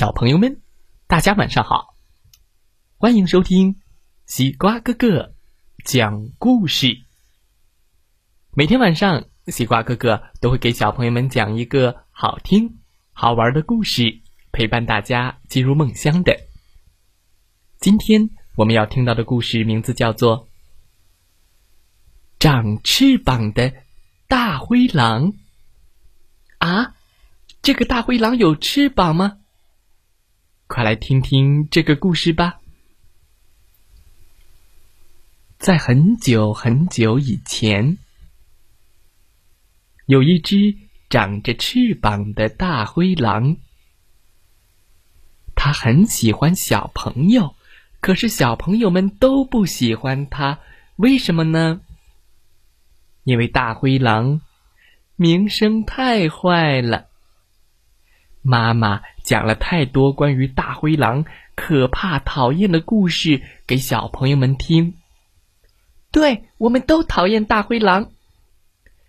小朋友们，大家晚上好！欢迎收听西瓜哥哥讲故事。每天晚上，西瓜哥哥都会给小朋友们讲一个好听、好玩的故事，陪伴大家进入梦乡的。今天我们要听到的故事名字叫做《长翅膀的大灰狼》啊！这个大灰狼有翅膀吗？快来听听这个故事吧。在很久很久以前，有一只长着翅膀的大灰狼。它很喜欢小朋友，可是小朋友们都不喜欢它。为什么呢？因为大灰狼名声太坏了。妈妈讲了太多关于大灰狼可怕、讨厌的故事给小朋友们听。对，我们都讨厌大灰狼。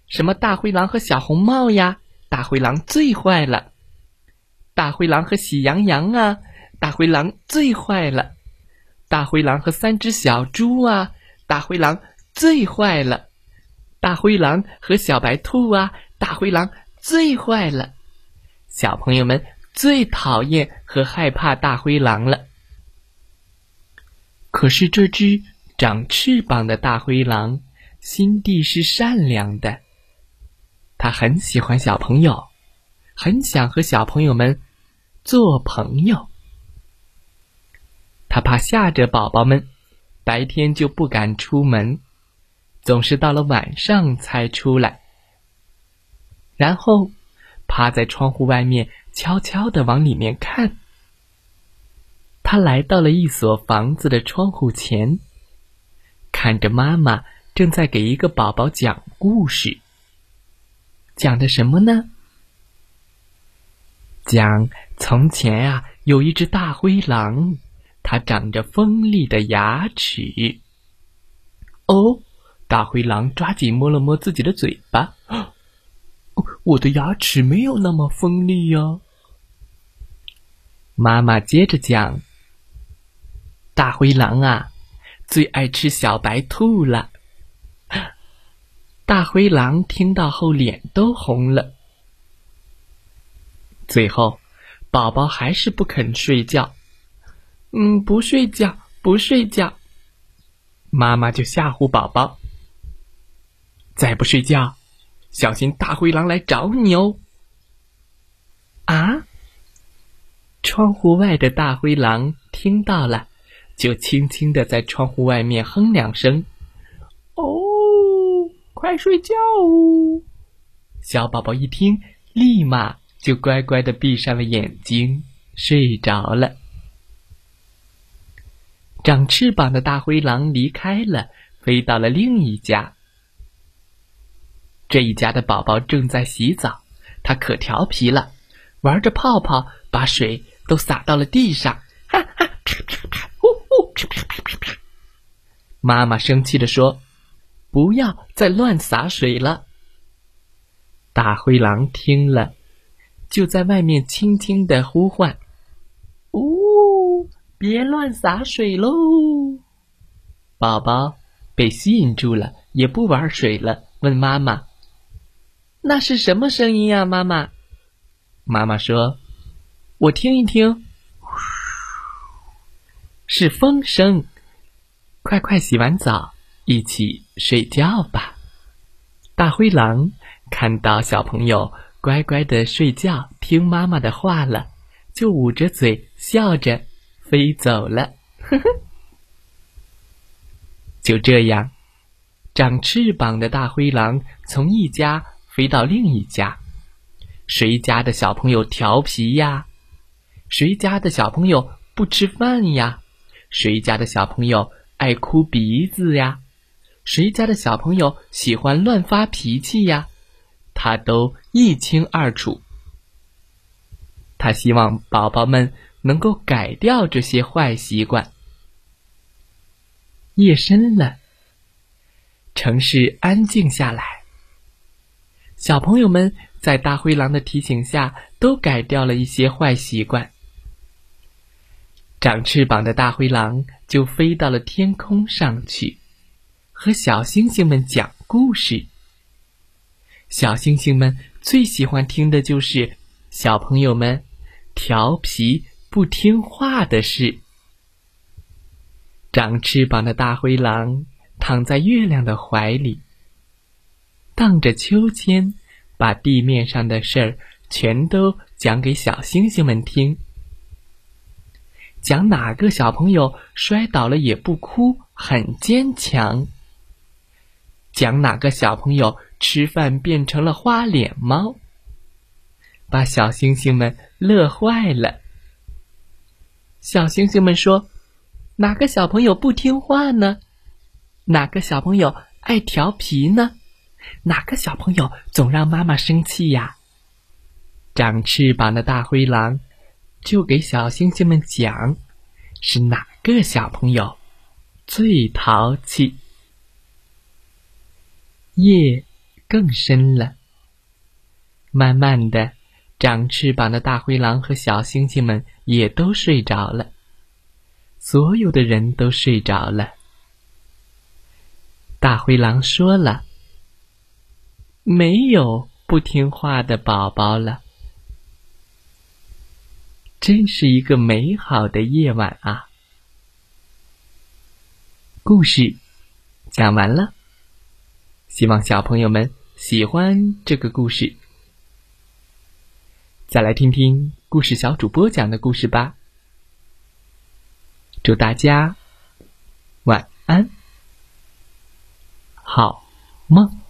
什么大灰狼和小红帽呀？大灰狼最坏了。大灰狼和喜羊羊啊？大灰狼最坏了。大灰狼和三只小猪啊？大灰狼最坏了。大灰狼和小白兔啊？大灰狼最坏了。小朋友们最讨厌和害怕大灰狼了。可是这只长翅膀的大灰狼心地是善良的，它很喜欢小朋友，很想和小朋友们做朋友。它怕吓着宝宝们，白天就不敢出门，总是到了晚上才出来，然后。趴在窗户外面，悄悄地往里面看。他来到了一所房子的窗户前，看着妈妈正在给一个宝宝讲故事。讲的什么呢？讲从前啊，有一只大灰狼，它长着锋利的牙齿。哦，大灰狼抓紧摸了摸自己的嘴巴。我的牙齿没有那么锋利呀。妈妈接着讲：“大灰狼啊，最爱吃小白兔了。”大灰狼听到后脸都红了。最后，宝宝还是不肯睡觉。嗯，不睡觉，不睡觉。妈妈就吓唬宝宝：“再不睡觉。”小心大灰狼来找你哦！啊！窗户外的大灰狼听到了，就轻轻的在窗户外面哼两声：“哦，快睡觉哦！”小宝宝一听，立马就乖乖的闭上了眼睛，睡着了。长翅膀的大灰狼离开了，飞到了另一家。这一家的宝宝正在洗澡，他可调皮了，玩着泡泡，把水都洒到了地上。哈哈！呜呜！妈妈生气的说：“不要再乱洒水了。”大灰狼听了，就在外面轻轻的呼唤：“呜，别乱洒水喽！”宝宝被吸引住了，也不玩水了，问妈妈。那是什么声音呀，妈妈？妈妈说：“我听一听，是风声。快快洗完澡，一起睡觉吧。”大灰狼看到小朋友乖乖的睡觉，听妈妈的话了，就捂着嘴笑着飞走了。呵呵，就这样，长翅膀的大灰狼从一家。飞到另一家，谁家的小朋友调皮呀？谁家的小朋友不吃饭呀？谁家的小朋友爱哭鼻子呀？谁家的小朋友喜欢乱发脾气呀？他都一清二楚。他希望宝宝们能够改掉这些坏习惯。夜深了，城市安静下来。小朋友们在大灰狼的提醒下，都改掉了一些坏习惯。长翅膀的大灰狼就飞到了天空上去，和小星星们讲故事。小星星们最喜欢听的就是小朋友们调皮不听话的事。长翅膀的大灰狼躺在月亮的怀里，荡着秋千，把地面上的事儿全都讲给小星星们听。讲哪个小朋友摔倒了也不哭，很坚强。讲哪个小朋友吃饭变成了花脸猫，把小星星们乐坏了。小星星们说。哪个小朋友不听话呢？哪个小朋友爱调皮呢？哪个小朋友总让妈妈生气呀？长翅膀的大灰狼就给小星星们讲，是哪个小朋友最淘气？夜更深了，慢慢的，长翅膀的大灰狼和小星星们也都睡着了。所有的人都睡着了。大灰狼说了：“没有不听话的宝宝了。”真是一个美好的夜晚啊！故事讲完了，希望小朋友们喜欢这个故事。再来听听故事小主播讲的故事吧。祝大家晚安，好梦。